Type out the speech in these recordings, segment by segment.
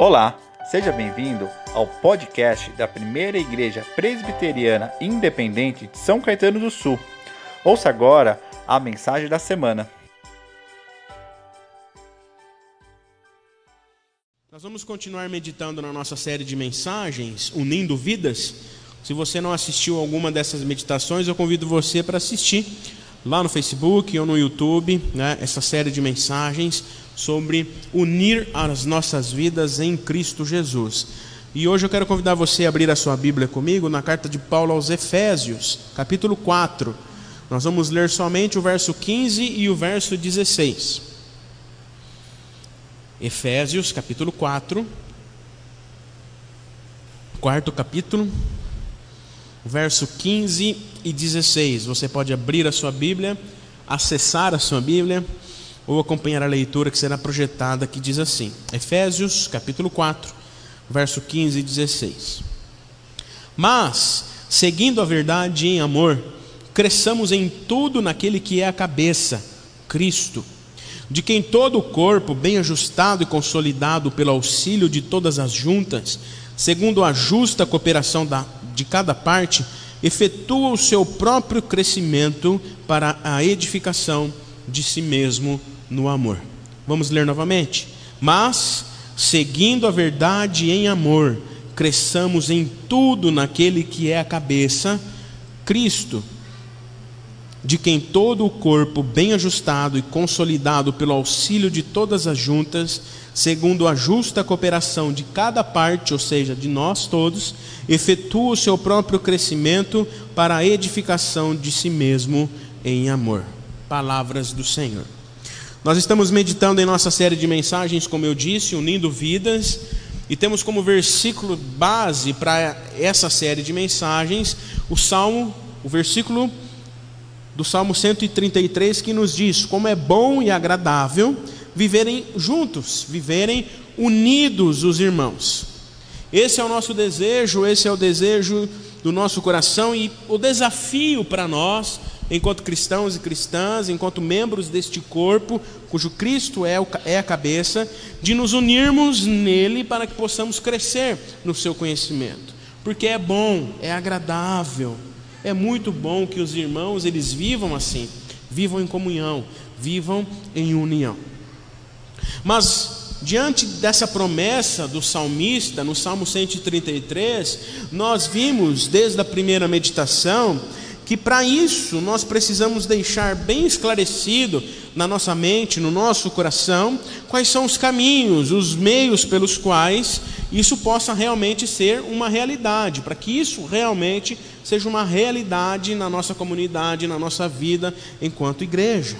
Olá, seja bem-vindo ao podcast da Primeira Igreja Presbiteriana Independente de São Caetano do Sul. Ouça agora a mensagem da semana. Nós vamos continuar meditando na nossa série de mensagens, Unindo Vidas. Se você não assistiu alguma dessas meditações, eu convido você para assistir lá no Facebook ou no YouTube, né, essa série de mensagens sobre unir as nossas vidas em Cristo Jesus. E hoje eu quero convidar você a abrir a sua Bíblia comigo na carta de Paulo aos Efésios, capítulo 4. Nós vamos ler somente o verso 15 e o verso 16. Efésios, capítulo 4. Quarto capítulo, verso 15 e 16. Você pode abrir a sua Bíblia, acessar a sua Bíblia ou acompanhar a leitura que será projetada, que diz assim: Efésios, capítulo 4, verso 15 e 16. Mas, seguindo a verdade em amor, cresçamos em tudo naquele que é a cabeça, Cristo, de quem todo o corpo, bem ajustado e consolidado pelo auxílio de todas as juntas, segundo a justa cooperação da, de cada parte, efetua o seu próprio crescimento para a edificação de si mesmo no amor. Vamos ler novamente? Mas, seguindo a verdade em amor, cresçamos em tudo naquele que é a cabeça, Cristo, de quem todo o corpo, bem ajustado e consolidado pelo auxílio de todas as juntas, segundo a justa cooperação de cada parte, ou seja, de nós todos, efetua o seu próprio crescimento para a edificação de si mesmo em amor. Palavras do Senhor. Nós estamos meditando em nossa série de mensagens, como eu disse, unindo vidas, e temos como versículo base para essa série de mensagens o Salmo, o versículo do Salmo 133 que nos diz como é bom e agradável viverem juntos, viverem unidos os irmãos. Esse é o nosso desejo, esse é o desejo do nosso coração e o desafio para nós enquanto cristãos e cristãs, enquanto membros deste corpo, cujo Cristo é, é a cabeça, de nos unirmos nele para que possamos crescer no seu conhecimento. Porque é bom, é agradável, é muito bom que os irmãos eles vivam assim, vivam em comunhão, vivam em união. Mas diante dessa promessa do salmista, no Salmo 133, nós vimos desde a primeira meditação que para isso nós precisamos deixar bem esclarecido na nossa mente, no nosso coração, quais são os caminhos, os meios pelos quais isso possa realmente ser uma realidade, para que isso realmente seja uma realidade na nossa comunidade, na nossa vida enquanto igreja.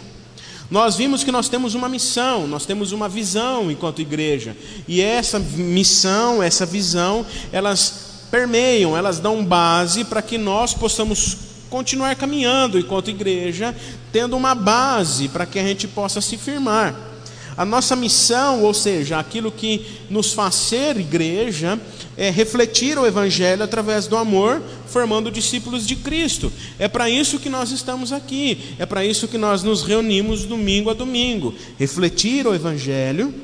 Nós vimos que nós temos uma missão, nós temos uma visão enquanto igreja, e essa missão, essa visão, elas permeiam, elas dão base para que nós possamos continuar caminhando enquanto igreja, tendo uma base para que a gente possa se firmar. A nossa missão, ou seja, aquilo que nos faz ser igreja, é refletir o Evangelho através do amor, formando discípulos de Cristo. É para isso que nós estamos aqui, é para isso que nós nos reunimos domingo a domingo refletir o Evangelho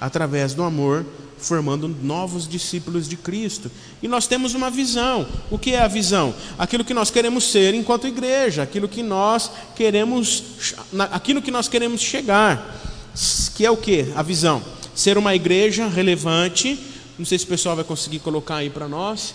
através do amor, formando novos discípulos de Cristo. E nós temos uma visão. O que é a visão? Aquilo que nós queremos ser enquanto igreja, aquilo que nós queremos, aquilo que nós queremos chegar. Que é o que? A visão. Ser uma igreja relevante. Não sei se o pessoal vai conseguir colocar aí para nós.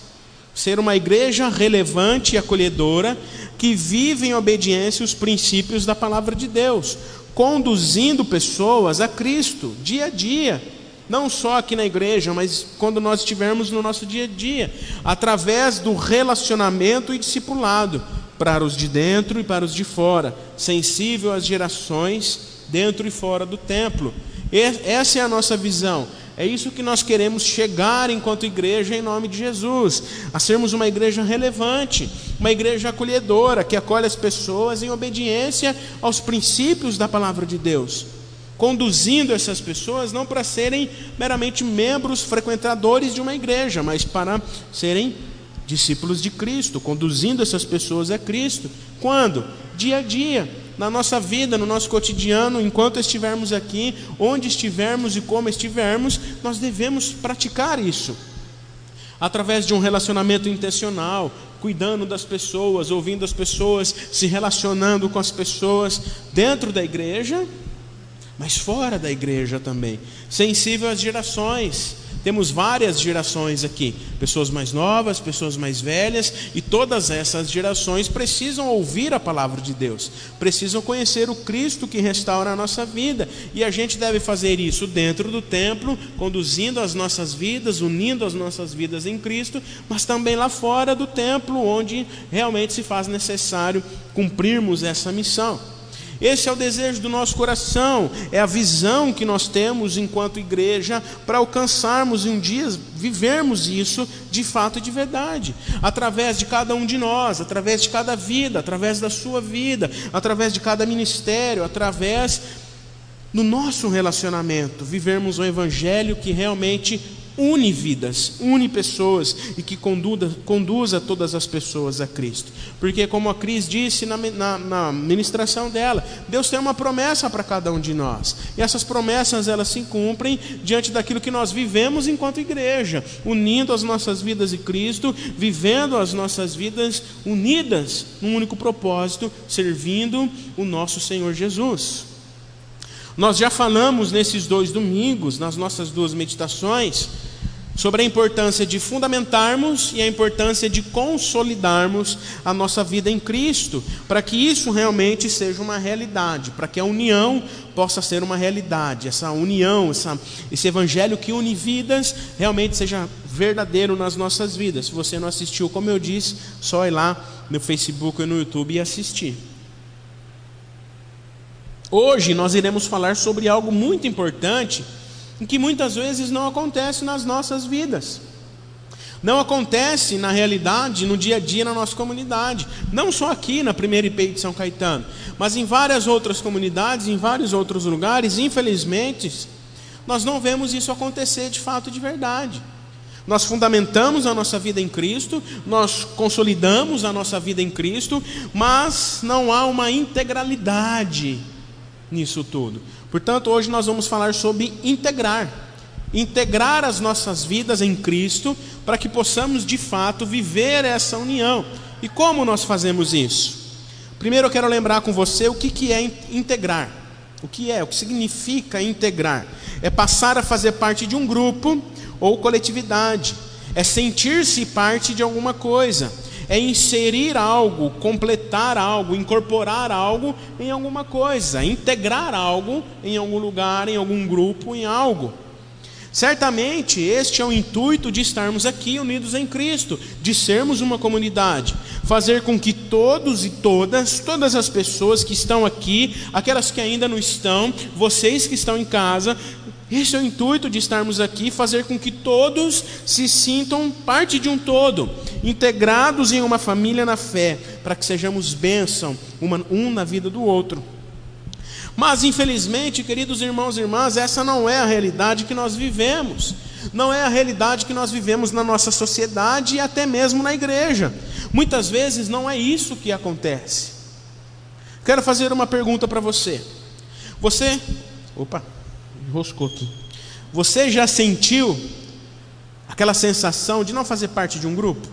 Ser uma igreja relevante e acolhedora que vive em obediência os princípios da palavra de Deus, conduzindo pessoas a Cristo dia a dia não só aqui na igreja, mas quando nós estivermos no nosso dia a dia, através do relacionamento e discipulado, para os de dentro e para os de fora, sensível às gerações dentro e fora do templo. Essa é a nossa visão. É isso que nós queremos chegar enquanto igreja em nome de Jesus, a sermos uma igreja relevante, uma igreja acolhedora, que acolhe as pessoas em obediência aos princípios da palavra de Deus conduzindo essas pessoas não para serem meramente membros frequentadores de uma igreja, mas para serem discípulos de Cristo, conduzindo essas pessoas a Cristo. Quando? Dia a dia, na nossa vida, no nosso cotidiano, enquanto estivermos aqui, onde estivermos e como estivermos, nós devemos praticar isso. Através de um relacionamento intencional, cuidando das pessoas, ouvindo as pessoas, se relacionando com as pessoas dentro da igreja, mas fora da igreja também, sensível às gerações, temos várias gerações aqui, pessoas mais novas, pessoas mais velhas, e todas essas gerações precisam ouvir a palavra de Deus, precisam conhecer o Cristo que restaura a nossa vida, e a gente deve fazer isso dentro do templo, conduzindo as nossas vidas, unindo as nossas vidas em Cristo, mas também lá fora do templo, onde realmente se faz necessário cumprirmos essa missão. Esse é o desejo do nosso coração, é a visão que nós temos enquanto igreja para alcançarmos um dia vivermos isso de fato e de verdade, através de cada um de nós, através de cada vida, através da sua vida, através de cada ministério, através do nosso relacionamento, vivermos um evangelho que realmente une vidas, une pessoas e que conduza, conduza todas as pessoas a Cristo. Porque, como a Cris disse na, na, na ministração dela, Deus tem uma promessa para cada um de nós. E essas promessas elas se cumprem diante daquilo que nós vivemos enquanto igreja, unindo as nossas vidas em Cristo, vivendo as nossas vidas unidas num único propósito, servindo o nosso Senhor Jesus. Nós já falamos nesses dois domingos, nas nossas duas meditações, sobre a importância de fundamentarmos e a importância de consolidarmos a nossa vida em Cristo, para que isso realmente seja uma realidade, para que a união possa ser uma realidade, essa união, essa, esse evangelho que une vidas, realmente seja verdadeiro nas nossas vidas. Se você não assistiu, como eu disse, só ir lá no Facebook e no YouTube e assistir. Hoje nós iremos falar sobre algo muito importante que muitas vezes não acontece nas nossas vidas. Não acontece na realidade, no dia a dia na nossa comunidade. Não só aqui na primeira IP de São Caetano, mas em várias outras comunidades, em vários outros lugares, infelizmente, nós não vemos isso acontecer de fato de verdade. Nós fundamentamos a nossa vida em Cristo, nós consolidamos a nossa vida em Cristo, mas não há uma integralidade nisso tudo. Portanto, hoje nós vamos falar sobre integrar. Integrar as nossas vidas em Cristo para que possamos de fato viver essa união. E como nós fazemos isso? Primeiro eu quero lembrar com você o que, que é integrar. O que é, o que significa integrar? É passar a fazer parte de um grupo ou coletividade. É sentir-se parte de alguma coisa é inserir algo, completar algo, incorporar algo em alguma coisa, integrar algo em algum lugar, em algum grupo, em algo. Certamente este é o intuito de estarmos aqui unidos em Cristo, de sermos uma comunidade, fazer com que todos e todas, todas as pessoas que estão aqui, aquelas que ainda não estão, vocês que estão em casa, esse é o intuito de estarmos aqui, fazer com que todos se sintam parte de um todo, integrados em uma família na fé, para que sejamos bênção um na vida do outro. Mas infelizmente, queridos irmãos e irmãs, essa não é a realidade que nós vivemos. Não é a realidade que nós vivemos na nossa sociedade e até mesmo na igreja. Muitas vezes não é isso que acontece. Quero fazer uma pergunta para você. Você, opa, enroscou aqui. Você já sentiu aquela sensação de não fazer parte de um grupo?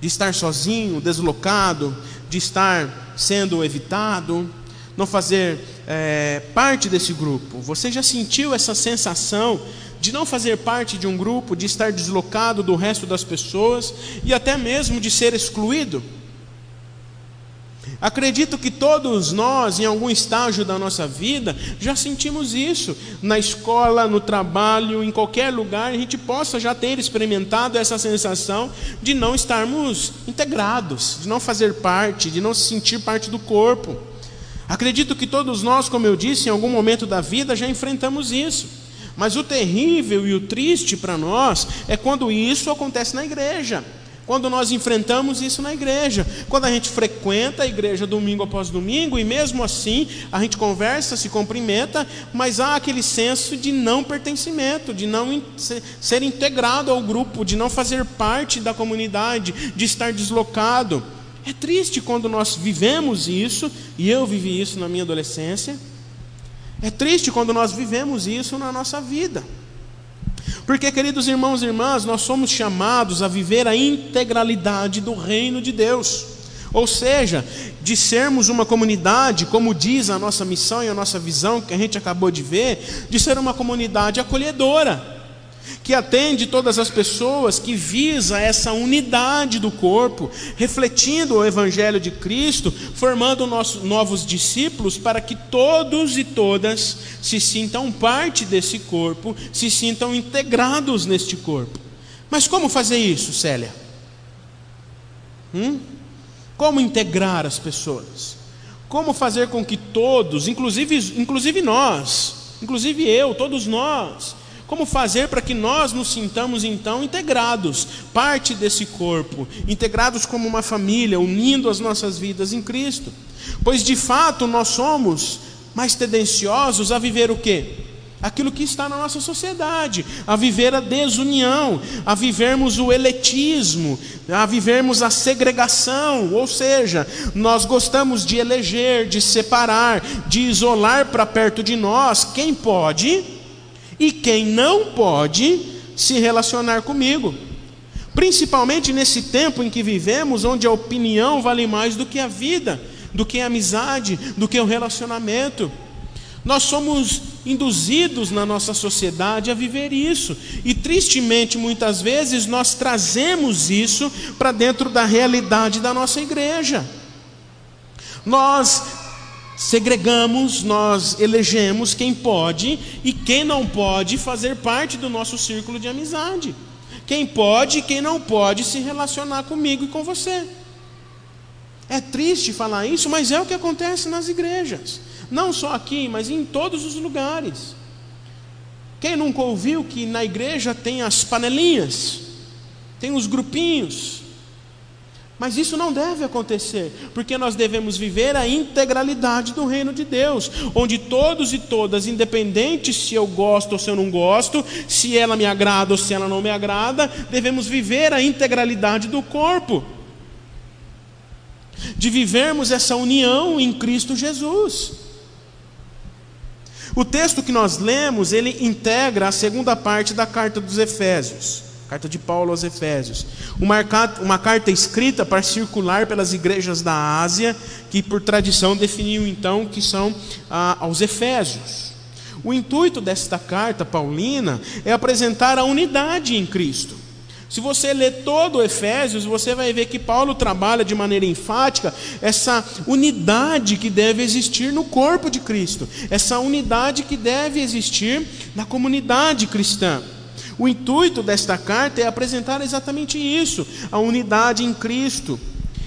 De estar sozinho, deslocado, de estar sendo evitado, não fazer é, parte desse grupo? Você já sentiu essa sensação de não fazer parte de um grupo, de estar deslocado do resto das pessoas e até mesmo de ser excluído? Acredito que todos nós, em algum estágio da nossa vida, já sentimos isso. Na escola, no trabalho, em qualquer lugar, a gente possa já ter experimentado essa sensação de não estarmos integrados, de não fazer parte, de não se sentir parte do corpo. Acredito que todos nós, como eu disse, em algum momento da vida já enfrentamos isso. Mas o terrível e o triste para nós é quando isso acontece na igreja. Quando nós enfrentamos isso na igreja, quando a gente frequenta a igreja domingo após domingo e mesmo assim a gente conversa, se cumprimenta, mas há aquele senso de não pertencimento, de não ser integrado ao grupo, de não fazer parte da comunidade, de estar deslocado. É triste quando nós vivemos isso, e eu vivi isso na minha adolescência. É triste quando nós vivemos isso na nossa vida. Porque, queridos irmãos e irmãs, nós somos chamados a viver a integralidade do reino de Deus. Ou seja, de sermos uma comunidade, como diz a nossa missão e a nossa visão que a gente acabou de ver, de ser uma comunidade acolhedora que atende todas as pessoas, que visa essa unidade do corpo, refletindo o Evangelho de Cristo, formando nossos novos discípulos para que todos e todas se sintam parte desse corpo, se sintam integrados neste corpo. Mas como fazer isso, Célia? Hum? Como integrar as pessoas? Como fazer com que todos, inclusive, inclusive nós, inclusive eu, todos nós, como fazer para que nós nos sintamos então integrados, parte desse corpo, integrados como uma família, unindo as nossas vidas em Cristo? Pois de fato nós somos mais tendenciosos a viver o quê? Aquilo que está na nossa sociedade, a viver a desunião, a vivermos o eletismo, a vivermos a segregação, ou seja, nós gostamos de eleger, de separar, de isolar para perto de nós quem pode e quem não pode se relacionar comigo. Principalmente nesse tempo em que vivemos, onde a opinião vale mais do que a vida, do que a amizade, do que o relacionamento. Nós somos induzidos na nossa sociedade a viver isso, e tristemente, muitas vezes, nós trazemos isso para dentro da realidade da nossa igreja. Nós segregamos, nós elegemos quem pode e quem não pode fazer parte do nosso círculo de amizade. Quem pode e quem não pode se relacionar comigo e com você. É triste falar isso, mas é o que acontece nas igrejas. Não só aqui, mas em todos os lugares. Quem nunca ouviu que na igreja tem as panelinhas, tem os grupinhos, mas isso não deve acontecer, porque nós devemos viver a integralidade do reino de Deus, onde todos e todas, independente se eu gosto ou se eu não gosto, se ela me agrada ou se ela não me agrada, devemos viver a integralidade do corpo, de vivermos essa união em Cristo Jesus. O texto que nós lemos, ele integra a segunda parte da carta dos Efésios. Carta de Paulo aos Efésios. Uma, uma carta escrita para circular pelas igrejas da Ásia, que por tradição definiam então que são ah, aos Efésios. O intuito desta carta paulina é apresentar a unidade em Cristo. Se você ler todo o Efésios, você vai ver que Paulo trabalha de maneira enfática essa unidade que deve existir no corpo de Cristo, essa unidade que deve existir na comunidade cristã. O intuito desta carta é apresentar exatamente isso: a unidade em Cristo,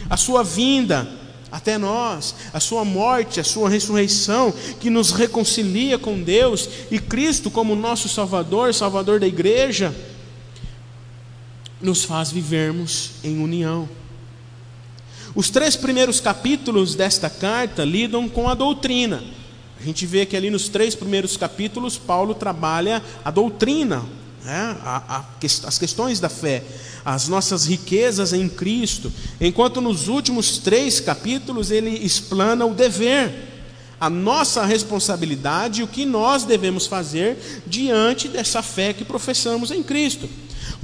a sua vinda até nós, a sua morte, a sua ressurreição, que nos reconcilia com Deus, e Cristo, como nosso Salvador, Salvador da igreja, nos faz vivermos em união. Os três primeiros capítulos desta carta lidam com a doutrina. A gente vê que ali nos três primeiros capítulos, Paulo trabalha a doutrina, né? a, a, as questões da fé, as nossas riquezas em Cristo, enquanto nos últimos três capítulos ele explana o dever, a nossa responsabilidade o que nós devemos fazer diante dessa fé que professamos em Cristo.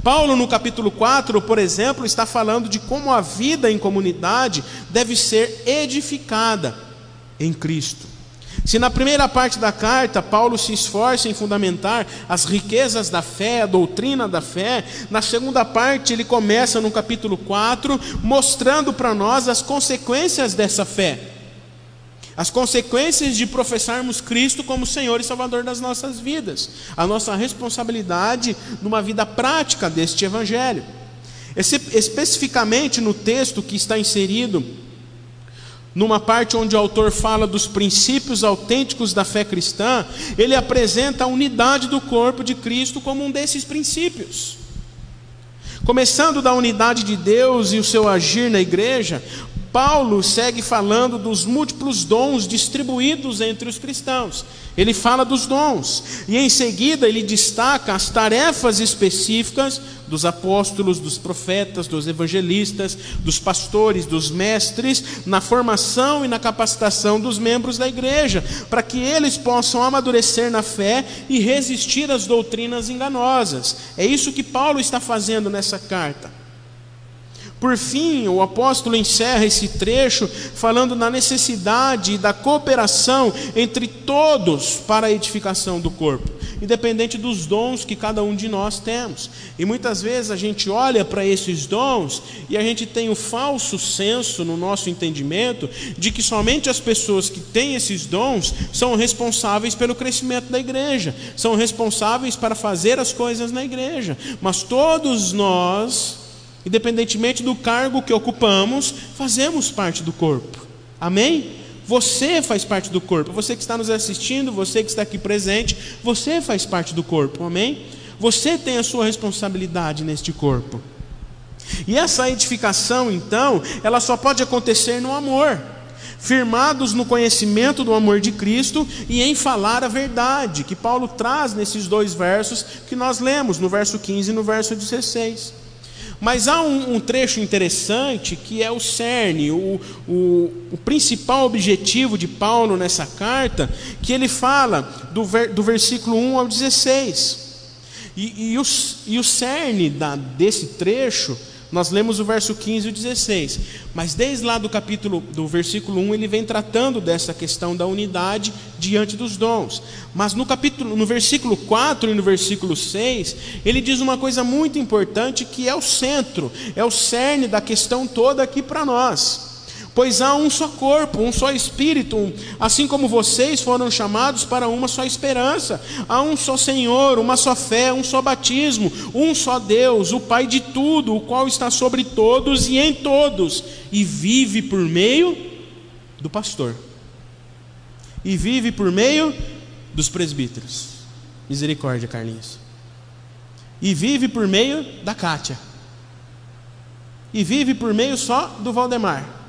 Paulo, no capítulo 4, por exemplo, está falando de como a vida em comunidade deve ser edificada em Cristo. Se na primeira parte da carta Paulo se esforça em fundamentar as riquezas da fé, a doutrina da fé, na segunda parte ele começa no capítulo 4 mostrando para nós as consequências dessa fé. As consequências de professarmos Cristo como Senhor e Salvador das nossas vidas, a nossa responsabilidade numa vida prática deste Evangelho. Esse, especificamente no texto que está inserido numa parte onde o autor fala dos princípios autênticos da fé cristã, ele apresenta a unidade do corpo de Cristo como um desses princípios. Começando da unidade de Deus e o seu agir na igreja, Paulo segue falando dos múltiplos dons distribuídos entre os cristãos. Ele fala dos dons e em seguida ele destaca as tarefas específicas dos apóstolos, dos profetas, dos evangelistas, dos pastores, dos mestres, na formação e na capacitação dos membros da igreja, para que eles possam amadurecer na fé e resistir às doutrinas enganosas. É isso que Paulo está fazendo nessa carta. Por fim, o apóstolo encerra esse trecho falando na necessidade da cooperação entre todos para a edificação do corpo, independente dos dons que cada um de nós temos. E muitas vezes a gente olha para esses dons e a gente tem o falso senso no nosso entendimento de que somente as pessoas que têm esses dons são responsáveis pelo crescimento da igreja, são responsáveis para fazer as coisas na igreja. Mas todos nós Independentemente do cargo que ocupamos, fazemos parte do corpo. Amém? Você faz parte do corpo. Você que está nos assistindo, você que está aqui presente, você faz parte do corpo. Amém? Você tem a sua responsabilidade neste corpo. E essa edificação, então, ela só pode acontecer no amor, firmados no conhecimento do amor de Cristo e em falar a verdade, que Paulo traz nesses dois versos que nós lemos, no verso 15 e no verso 16. Mas há um, um, trecho interessante que é o cerne, o, o, o, principal objetivo de Paulo nessa carta, que ele fala do, ver, do versículo 1 ao 16. E, e, o, e o cerne da, desse trecho nós lemos o verso 15 e o 16, mas desde lá do capítulo, do versículo 1, ele vem tratando dessa questão da unidade diante dos dons. Mas no capítulo, no versículo 4 e no versículo 6, ele diz uma coisa muito importante que é o centro, é o cerne da questão toda aqui para nós. Pois há um só corpo, um só espírito, assim como vocês foram chamados para uma só esperança. Há um só Senhor, uma só fé, um só batismo, um só Deus, o Pai de tudo, o qual está sobre todos e em todos, e vive por meio do pastor. E vive por meio dos presbíteros. Misericórdia, Carlinhos. E vive por meio da Cátia. E vive por meio só do Valdemar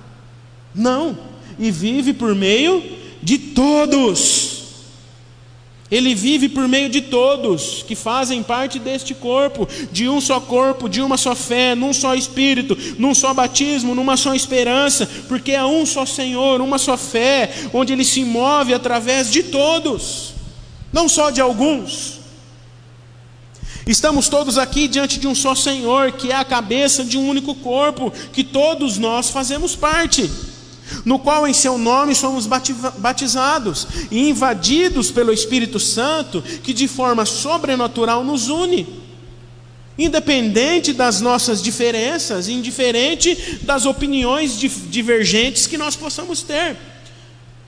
não, e vive por meio de todos. Ele vive por meio de todos que fazem parte deste corpo, de um só corpo, de uma só fé, num só espírito, num só batismo, numa só esperança, porque é um só Senhor, uma só fé, onde ele se move através de todos, não só de alguns. Estamos todos aqui diante de um só Senhor, que é a cabeça de um único corpo, que todos nós fazemos parte no qual em seu nome somos batizados e invadidos pelo Espírito Santo, que de forma sobrenatural nos une. Independente das nossas diferenças, indiferente das opiniões divergentes que nós possamos ter.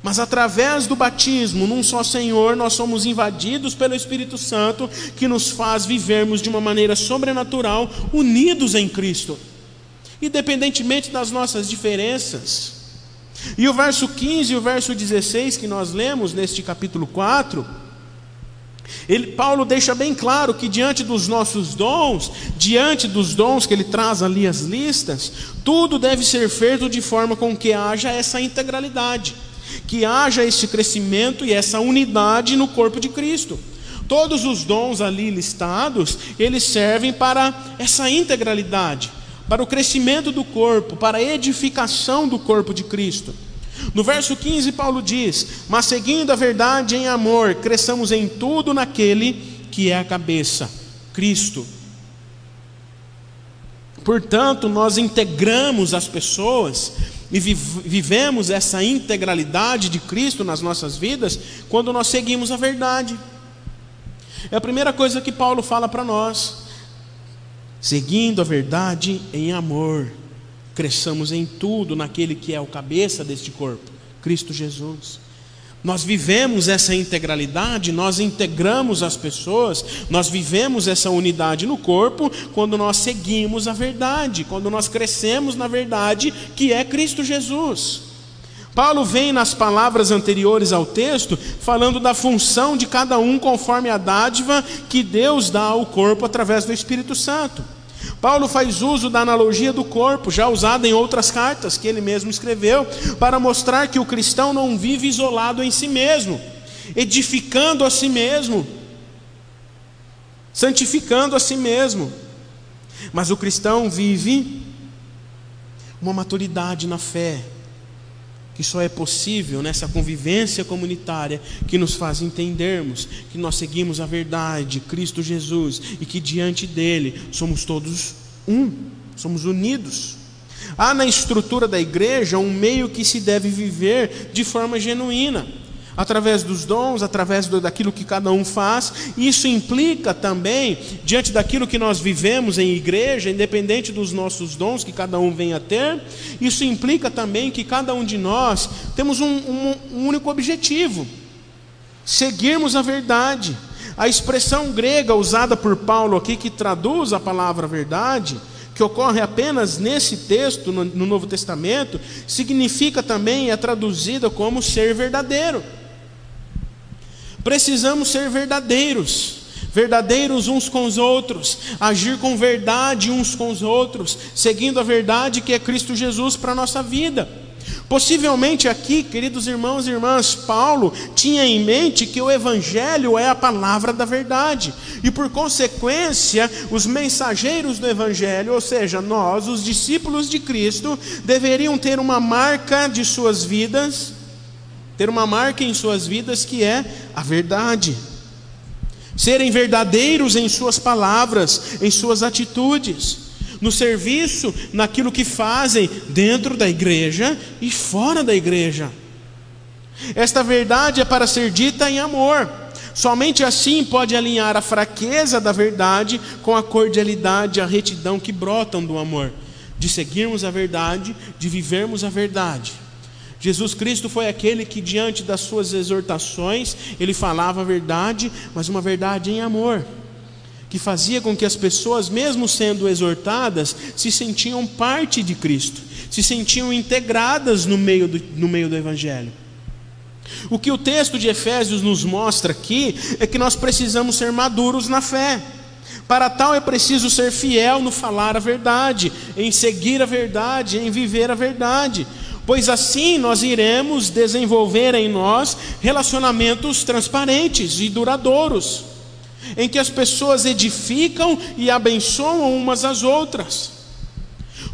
Mas através do batismo num só Senhor, nós somos invadidos pelo Espírito Santo, que nos faz vivermos de uma maneira sobrenatural, unidos em Cristo. Independentemente das nossas diferenças, e o verso 15 e o verso 16 que nós lemos neste capítulo 4, ele, Paulo deixa bem claro que diante dos nossos dons, diante dos dons que ele traz ali as listas, tudo deve ser feito de forma com que haja essa integralidade, que haja esse crescimento e essa unidade no corpo de Cristo. Todos os dons ali listados, eles servem para essa integralidade para o crescimento do corpo, para a edificação do corpo de Cristo. No verso 15, Paulo diz: Mas seguindo a verdade em amor, cresçamos em tudo naquele que é a cabeça, Cristo. Portanto, nós integramos as pessoas e vivemos essa integralidade de Cristo nas nossas vidas quando nós seguimos a verdade. É a primeira coisa que Paulo fala para nós seguindo a verdade em amor, cresçamos em tudo naquele que é o cabeça deste corpo, Cristo Jesus. Nós vivemos essa integralidade, nós integramos as pessoas, nós vivemos essa unidade no corpo quando nós seguimos a verdade, quando nós crescemos na verdade que é Cristo Jesus. Paulo vem nas palavras anteriores ao texto falando da função de cada um conforme a dádiva que Deus dá ao corpo através do Espírito Santo. Paulo faz uso da analogia do corpo, já usada em outras cartas que ele mesmo escreveu, para mostrar que o cristão não vive isolado em si mesmo, edificando a si mesmo, santificando a si mesmo, mas o cristão vive uma maturidade na fé, que só é possível nessa convivência comunitária que nos faz entendermos que nós seguimos a verdade, Cristo Jesus, e que diante dele somos todos um, somos unidos. Há na estrutura da igreja um meio que se deve viver de forma genuína através dos dons, através do, daquilo que cada um faz. Isso implica também, diante daquilo que nós vivemos em igreja, independente dos nossos dons que cada um venha a ter, isso implica também que cada um de nós temos um, um, um único objetivo: seguirmos a verdade. A expressão grega usada por Paulo aqui, que traduz a palavra verdade, que ocorre apenas nesse texto, no Novo Testamento, significa também, é traduzida como ser verdadeiro. Precisamos ser verdadeiros, verdadeiros uns com os outros, agir com verdade uns com os outros, seguindo a verdade que é Cristo Jesus para a nossa vida. Possivelmente aqui, queridos irmãos e irmãs, Paulo tinha em mente que o Evangelho é a palavra da verdade, e por consequência, os mensageiros do Evangelho, ou seja, nós, os discípulos de Cristo, deveriam ter uma marca de suas vidas ter uma marca em suas vidas que é a verdade. Serem verdadeiros em suas palavras, em suas atitudes, no serviço, naquilo que fazem dentro da igreja e fora da igreja. Esta verdade é para ser dita em amor. Somente assim pode alinhar a fraqueza da verdade com a cordialidade e a retidão que brotam do amor, de seguirmos a verdade, de vivermos a verdade. Jesus Cristo foi aquele que, diante das suas exortações, ele falava a verdade, mas uma verdade em amor, que fazia com que as pessoas, mesmo sendo exortadas, se sentiam parte de Cristo, se sentiam integradas no meio do, no meio do Evangelho. O que o texto de Efésios nos mostra aqui é que nós precisamos ser maduros na fé. Para tal é preciso ser fiel no falar a verdade, em seguir a verdade, em viver a verdade pois assim nós iremos desenvolver em nós relacionamentos transparentes e duradouros, em que as pessoas edificam e abençoam umas às outras.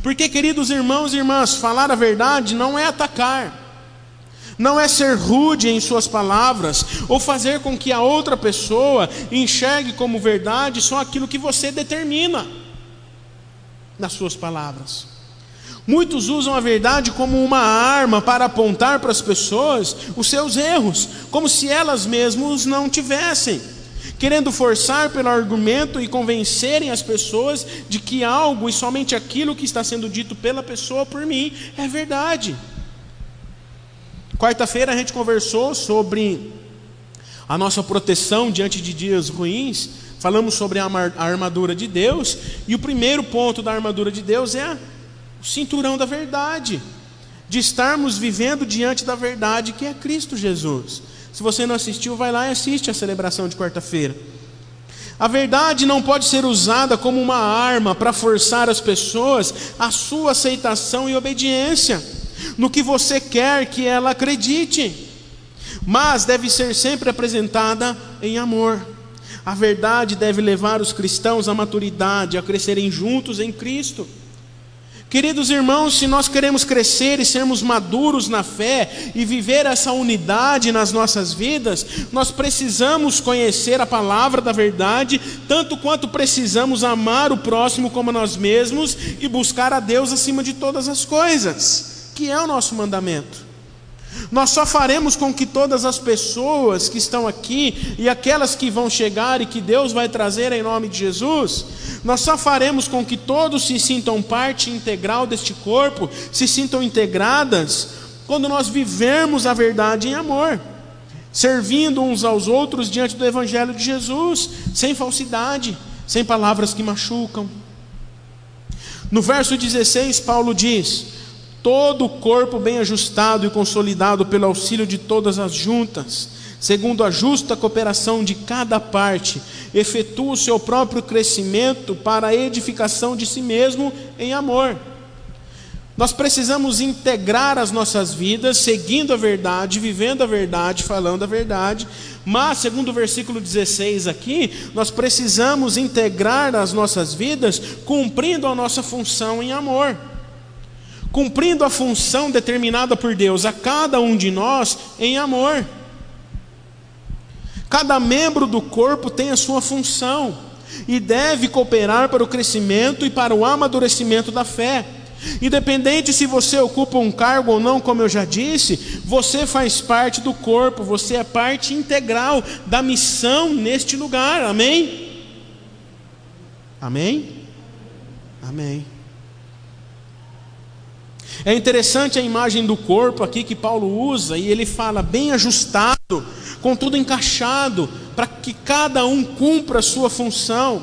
Porque, queridos irmãos e irmãs, falar a verdade não é atacar, não é ser rude em suas palavras, ou fazer com que a outra pessoa enxergue como verdade só aquilo que você determina nas suas palavras. Muitos usam a verdade como uma arma para apontar para as pessoas os seus erros, como se elas mesmas não tivessem, querendo forçar pelo argumento e convencerem as pessoas de que algo e somente aquilo que está sendo dito pela pessoa por mim é verdade. Quarta-feira a gente conversou sobre a nossa proteção diante de dias ruins, falamos sobre a armadura de Deus, e o primeiro ponto da armadura de Deus é a o cinturão da verdade, de estarmos vivendo diante da verdade que é Cristo Jesus. Se você não assistiu, vai lá e assiste a celebração de quarta-feira. A verdade não pode ser usada como uma arma para forçar as pessoas a sua aceitação e obediência no que você quer que ela acredite, mas deve ser sempre apresentada em amor. A verdade deve levar os cristãos à maturidade, a crescerem juntos em Cristo. Queridos irmãos, se nós queremos crescer e sermos maduros na fé e viver essa unidade nas nossas vidas, nós precisamos conhecer a palavra da verdade, tanto quanto precisamos amar o próximo como nós mesmos e buscar a Deus acima de todas as coisas, que é o nosso mandamento. Nós só faremos com que todas as pessoas que estão aqui e aquelas que vão chegar e que Deus vai trazer em nome de Jesus, nós só faremos com que todos se sintam parte integral deste corpo, se sintam integradas, quando nós vivermos a verdade em amor, servindo uns aos outros diante do Evangelho de Jesus, sem falsidade, sem palavras que machucam. No verso 16, Paulo diz: todo o corpo bem ajustado e consolidado pelo auxílio de todas as juntas, segundo a justa cooperação de cada parte, efetua o seu próprio crescimento para a edificação de si mesmo em amor. Nós precisamos integrar as nossas vidas, seguindo a verdade, vivendo a verdade, falando a verdade, mas, segundo o versículo 16 aqui, nós precisamos integrar as nossas vidas cumprindo a nossa função em amor, cumprindo a função determinada por Deus a cada um de nós em amor. Cada membro do corpo tem a sua função e deve cooperar para o crescimento e para o amadurecimento da fé. Independente se você ocupa um cargo ou não, como eu já disse, você faz parte do corpo, você é parte integral da missão neste lugar. Amém? Amém? Amém. É interessante a imagem do corpo aqui que Paulo usa, e ele fala bem ajustado, com tudo encaixado, para que cada um cumpra a sua função.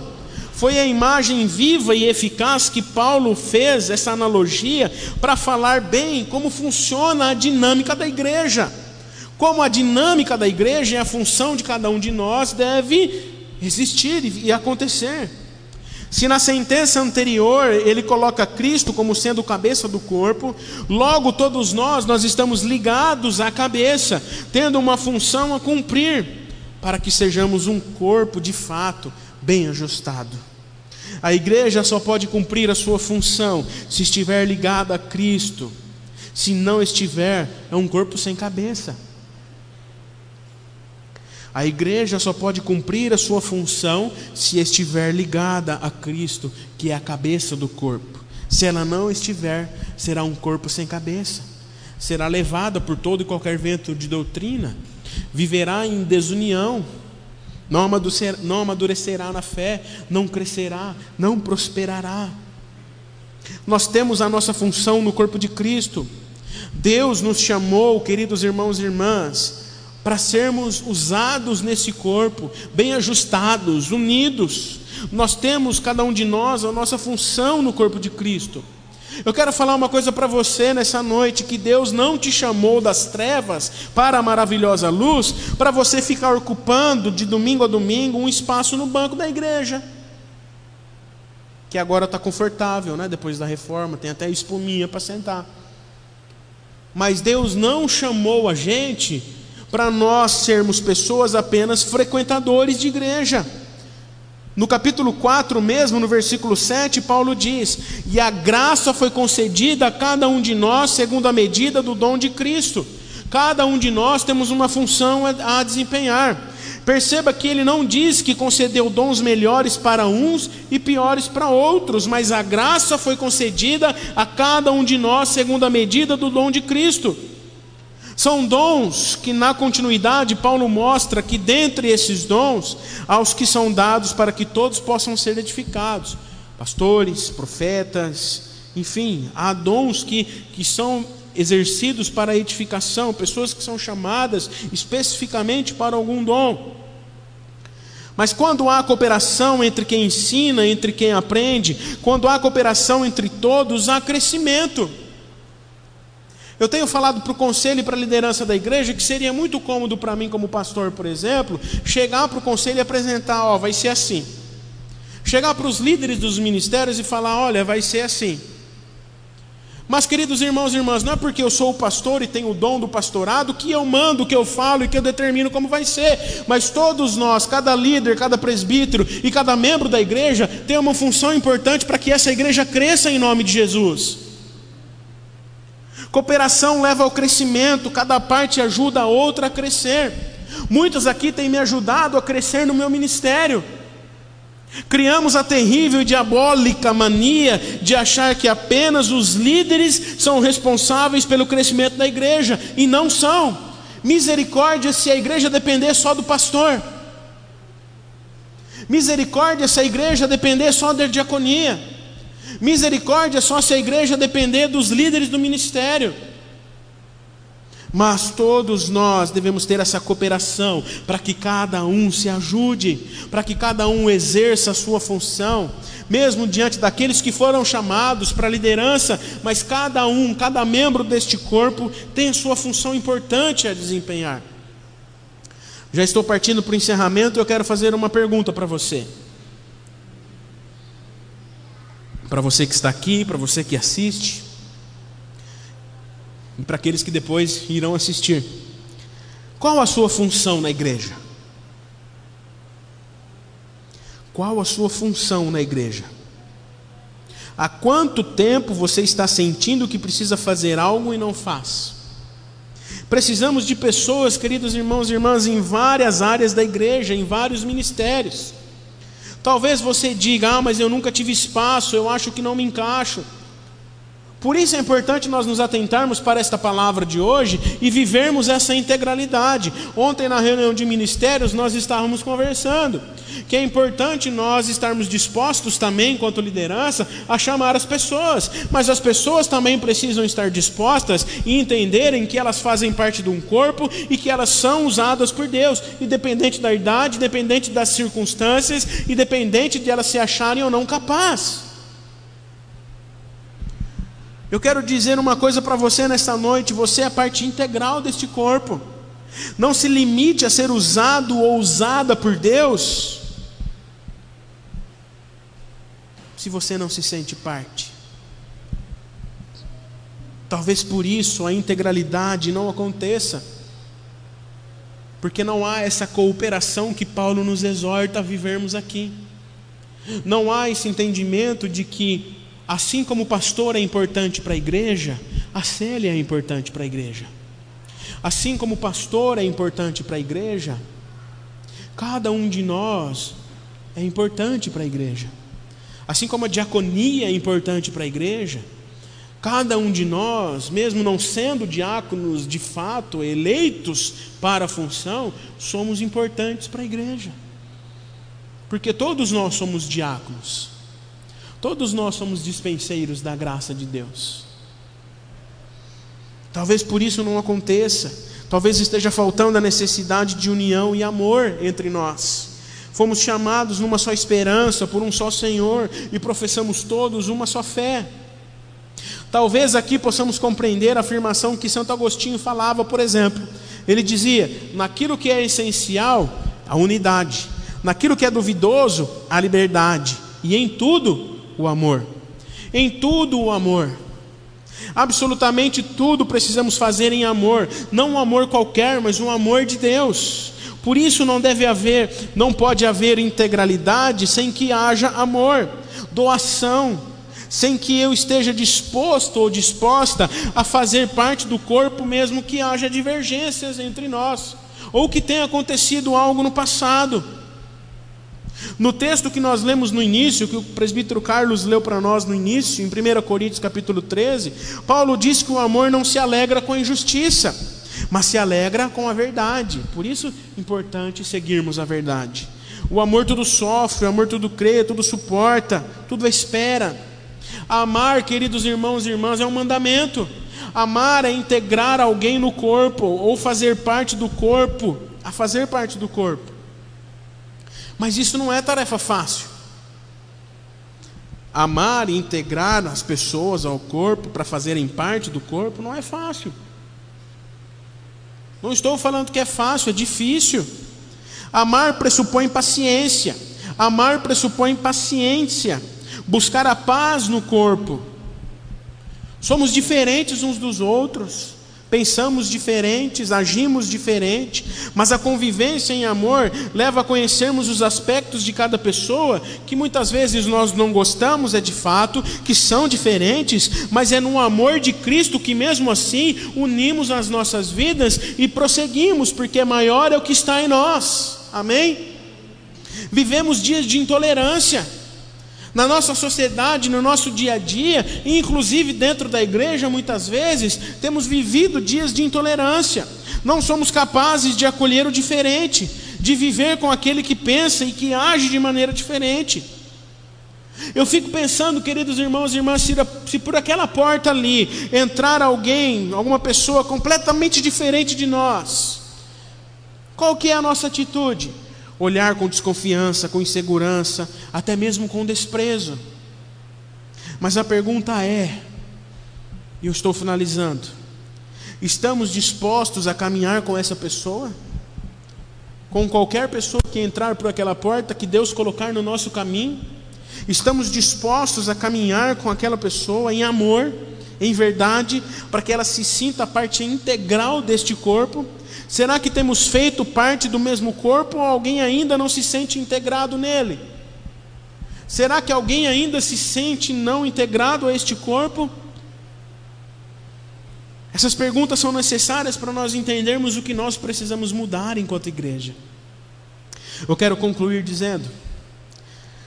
Foi a imagem viva e eficaz que Paulo fez, essa analogia, para falar bem como funciona a dinâmica da igreja. Como a dinâmica da igreja e a função de cada um de nós deve existir e acontecer. Se na sentença anterior ele coloca Cristo como sendo cabeça do corpo, logo todos nós nós estamos ligados à cabeça, tendo uma função a cumprir, para que sejamos um corpo de fato bem ajustado. A igreja só pode cumprir a sua função se estiver ligada a Cristo. Se não estiver, é um corpo sem cabeça. A igreja só pode cumprir a sua função se estiver ligada a Cristo, que é a cabeça do corpo. Se ela não estiver, será um corpo sem cabeça. Será levada por todo e qualquer vento de doutrina, viverá em desunião, não amadurecerá na fé, não crescerá, não prosperará. Nós temos a nossa função no corpo de Cristo. Deus nos chamou, queridos irmãos e irmãs, para sermos usados nesse corpo, bem ajustados, unidos. Nós temos, cada um de nós, a nossa função no corpo de Cristo. Eu quero falar uma coisa para você nessa noite: que Deus não te chamou das trevas para a maravilhosa luz, para você ficar ocupando de domingo a domingo um espaço no banco da igreja. Que agora está confortável, né? Depois da reforma, tem até espuminha para sentar. Mas Deus não chamou a gente para nós sermos pessoas apenas frequentadores de igreja. No capítulo 4 mesmo, no versículo 7, Paulo diz: "E a graça foi concedida a cada um de nós segundo a medida do dom de Cristo". Cada um de nós temos uma função a desempenhar. Perceba que ele não diz que concedeu dons melhores para uns e piores para outros, mas a graça foi concedida a cada um de nós segundo a medida do dom de Cristo. São dons que, na continuidade, Paulo mostra que, dentre esses dons, há os que são dados para que todos possam ser edificados pastores, profetas, enfim, há dons que, que são exercidos para edificação, pessoas que são chamadas especificamente para algum dom. Mas quando há cooperação entre quem ensina, entre quem aprende, quando há cooperação entre todos, há crescimento. Eu tenho falado para o conselho e para a liderança da igreja que seria muito cômodo para mim, como pastor, por exemplo, chegar para o conselho e apresentar: ó, vai ser assim. Chegar para os líderes dos ministérios e falar: olha, vai ser assim. Mas, queridos irmãos e irmãs, não é porque eu sou o pastor e tenho o dom do pastorado que eu mando, que eu falo e que eu determino como vai ser. Mas todos nós, cada líder, cada presbítero e cada membro da igreja tem uma função importante para que essa igreja cresça em nome de Jesus. Cooperação leva ao crescimento, cada parte ajuda a outra a crescer. Muitos aqui têm me ajudado a crescer no meu ministério. Criamos a terrível e diabólica mania de achar que apenas os líderes são responsáveis pelo crescimento da igreja, e não são. Misericórdia se a igreja depender só do pastor. Misericórdia se a igreja depender só da diaconia. Misericórdia só se a igreja depender dos líderes do ministério. Mas todos nós devemos ter essa cooperação para que cada um se ajude, para que cada um exerça a sua função, mesmo diante daqueles que foram chamados para a liderança, mas cada um, cada membro deste corpo tem a sua função importante a desempenhar. Já estou partindo para o encerramento, eu quero fazer uma pergunta para você. Para você que está aqui, para você que assiste, e para aqueles que depois irão assistir. Qual a sua função na igreja? Qual a sua função na igreja? Há quanto tempo você está sentindo que precisa fazer algo e não faz? Precisamos de pessoas, queridos irmãos e irmãs, em várias áreas da igreja, em vários ministérios. Talvez você diga: Ah, mas eu nunca tive espaço, eu acho que não me encaixo. Por isso é importante nós nos atentarmos para esta palavra de hoje e vivermos essa integralidade. Ontem, na reunião de ministérios, nós estávamos conversando que é importante nós estarmos dispostos também, enquanto liderança, a chamar as pessoas, mas as pessoas também precisam estar dispostas e entenderem que elas fazem parte de um corpo e que elas são usadas por Deus, independente da idade, independente das circunstâncias, independente de elas se acharem ou não capazes. Eu quero dizer uma coisa para você nesta noite: você é parte integral deste corpo. Não se limite a ser usado ou usada por Deus, se você não se sente parte. Talvez por isso a integralidade não aconteça, porque não há essa cooperação que Paulo nos exorta a vivermos aqui. Não há esse entendimento de que Assim como o pastor é importante para a igreja, a Célia é importante para a igreja. Assim como o pastor é importante para a igreja, cada um de nós é importante para a igreja. Assim como a diaconia é importante para a igreja, cada um de nós, mesmo não sendo diáconos de fato eleitos para a função, somos importantes para a igreja. Porque todos nós somos diáconos. Todos nós somos dispenseiros da graça de Deus. Talvez por isso não aconteça. Talvez esteja faltando a necessidade de união e amor entre nós. Fomos chamados numa só esperança, por um só Senhor, e professamos todos uma só fé. Talvez aqui possamos compreender a afirmação que Santo Agostinho falava, por exemplo. Ele dizia: naquilo que é essencial, a unidade, naquilo que é duvidoso, a liberdade, e em tudo, o amor. Em tudo o amor. Absolutamente tudo precisamos fazer em amor, não um amor qualquer, mas um amor de Deus. Por isso não deve haver, não pode haver integralidade sem que haja amor, doação, sem que eu esteja disposto ou disposta a fazer parte do corpo, mesmo que haja divergências entre nós, ou que tenha acontecido algo no passado. No texto que nós lemos no início, que o presbítero Carlos leu para nós no início, em 1 Coríntios capítulo 13, Paulo diz que o amor não se alegra com a injustiça, mas se alegra com a verdade. Por isso é importante seguirmos a verdade. O amor tudo sofre, o amor tudo crê, tudo suporta, tudo espera. Amar, queridos irmãos e irmãs, é um mandamento. Amar é integrar alguém no corpo ou fazer parte do corpo, a fazer parte do corpo. Mas isso não é tarefa fácil. Amar e integrar as pessoas ao corpo para fazerem parte do corpo não é fácil. Não estou falando que é fácil, é difícil. Amar pressupõe paciência. Amar pressupõe paciência. Buscar a paz no corpo. Somos diferentes uns dos outros pensamos diferentes, agimos diferente, mas a convivência em amor leva a conhecermos os aspectos de cada pessoa que muitas vezes nós não gostamos, é de fato, que são diferentes, mas é no amor de Cristo que mesmo assim unimos as nossas vidas e prosseguimos, porque maior é o que está em nós. Amém? Vivemos dias de intolerância na nossa sociedade, no nosso dia a dia, inclusive dentro da igreja, muitas vezes, temos vivido dias de intolerância. Não somos capazes de acolher o diferente, de viver com aquele que pensa e que age de maneira diferente. Eu fico pensando, queridos irmãos e irmãs, se, se por aquela porta ali entrar alguém, alguma pessoa completamente diferente de nós, qual que é a nossa atitude? Olhar com desconfiança, com insegurança, até mesmo com desprezo. Mas a pergunta é, e eu estou finalizando: estamos dispostos a caminhar com essa pessoa? com qualquer pessoa que entrar por aquela porta que Deus colocar no nosso caminho? Estamos dispostos a caminhar com aquela pessoa em amor, em verdade, para que ela se sinta parte integral deste corpo? Será que temos feito parte do mesmo corpo ou alguém ainda não se sente integrado nele? Será que alguém ainda se sente não integrado a este corpo? Essas perguntas são necessárias para nós entendermos o que nós precisamos mudar enquanto igreja. Eu quero concluir dizendo: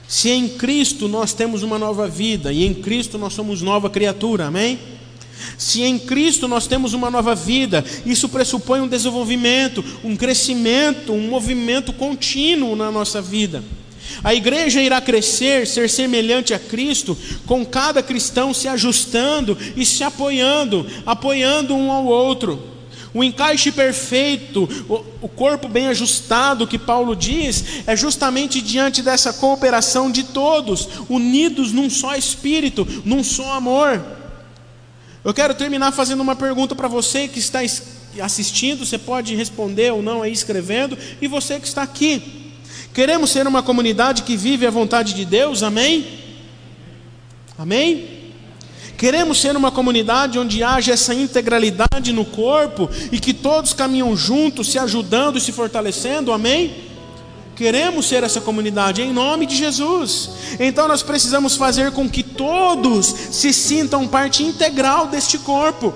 se em Cristo nós temos uma nova vida e em Cristo nós somos nova criatura, amém? Se em Cristo nós temos uma nova vida, isso pressupõe um desenvolvimento, um crescimento, um movimento contínuo na nossa vida. A igreja irá crescer, ser semelhante a Cristo, com cada cristão se ajustando e se apoiando, apoiando um ao outro. O encaixe perfeito, o corpo bem ajustado que Paulo diz, é justamente diante dessa cooperação de todos, unidos num só espírito, num só amor. Eu quero terminar fazendo uma pergunta para você que está assistindo, você pode responder ou não aí escrevendo, e você que está aqui. Queremos ser uma comunidade que vive a vontade de Deus, amém? Amém? Queremos ser uma comunidade onde haja essa integralidade no corpo e que todos caminham juntos, se ajudando e se fortalecendo, amém? Queremos ser essa comunidade em nome de Jesus. Então nós precisamos fazer com que todos se sintam parte integral deste corpo,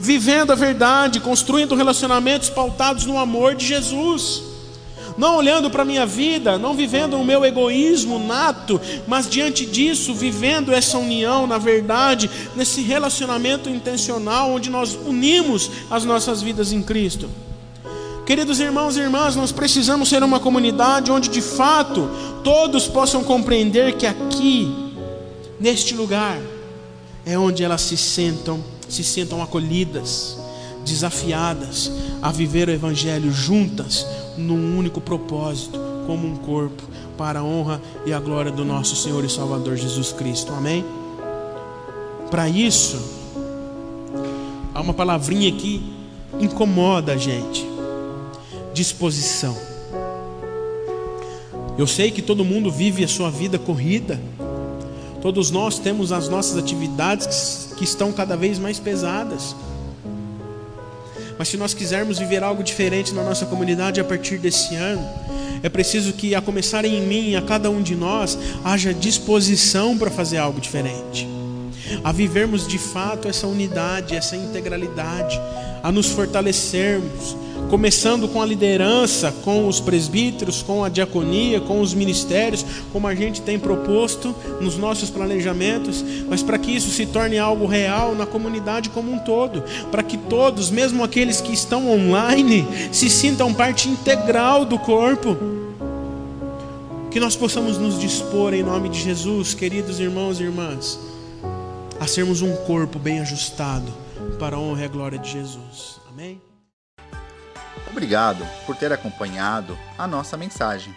vivendo a verdade, construindo relacionamentos pautados no amor de Jesus não olhando para a minha vida, não vivendo o meu egoísmo nato, mas diante disso, vivendo essa união na verdade, nesse relacionamento intencional, onde nós unimos as nossas vidas em Cristo. Queridos irmãos e irmãs, nós precisamos ser uma comunidade onde de fato todos possam compreender que aqui, neste lugar, é onde elas se sentam, se sentam acolhidas, desafiadas a viver o Evangelho juntas, num único propósito, como um corpo, para a honra e a glória do nosso Senhor e Salvador Jesus Cristo. Amém? Para isso, há uma palavrinha que incomoda a gente: disposição. Eu sei que todo mundo vive a sua vida corrida, todos nós temos as nossas atividades que estão cada vez mais pesadas. Mas se nós quisermos viver algo diferente na nossa comunidade a partir desse ano, é preciso que, a começar em mim, a cada um de nós, haja disposição para fazer algo diferente, a vivermos de fato essa unidade, essa integralidade, a nos fortalecermos, começando com a liderança, com os presbíteros, com a diaconia, com os ministérios, como a gente tem proposto nos nossos planejamentos, mas para que isso se torne algo real na comunidade como um todo, para que todos, mesmo aqueles que estão online, se sintam parte integral do corpo. Que nós possamos nos dispor em nome de Jesus, queridos irmãos e irmãs, a sermos um corpo bem ajustado para a honra e a glória de Jesus. Amém? Obrigado por ter acompanhado a nossa mensagem.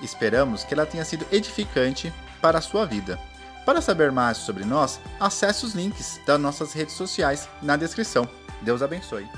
Esperamos que ela tenha sido edificante para a sua vida. Para saber mais sobre nós, acesse os links das nossas redes sociais na descrição. Deus abençoe.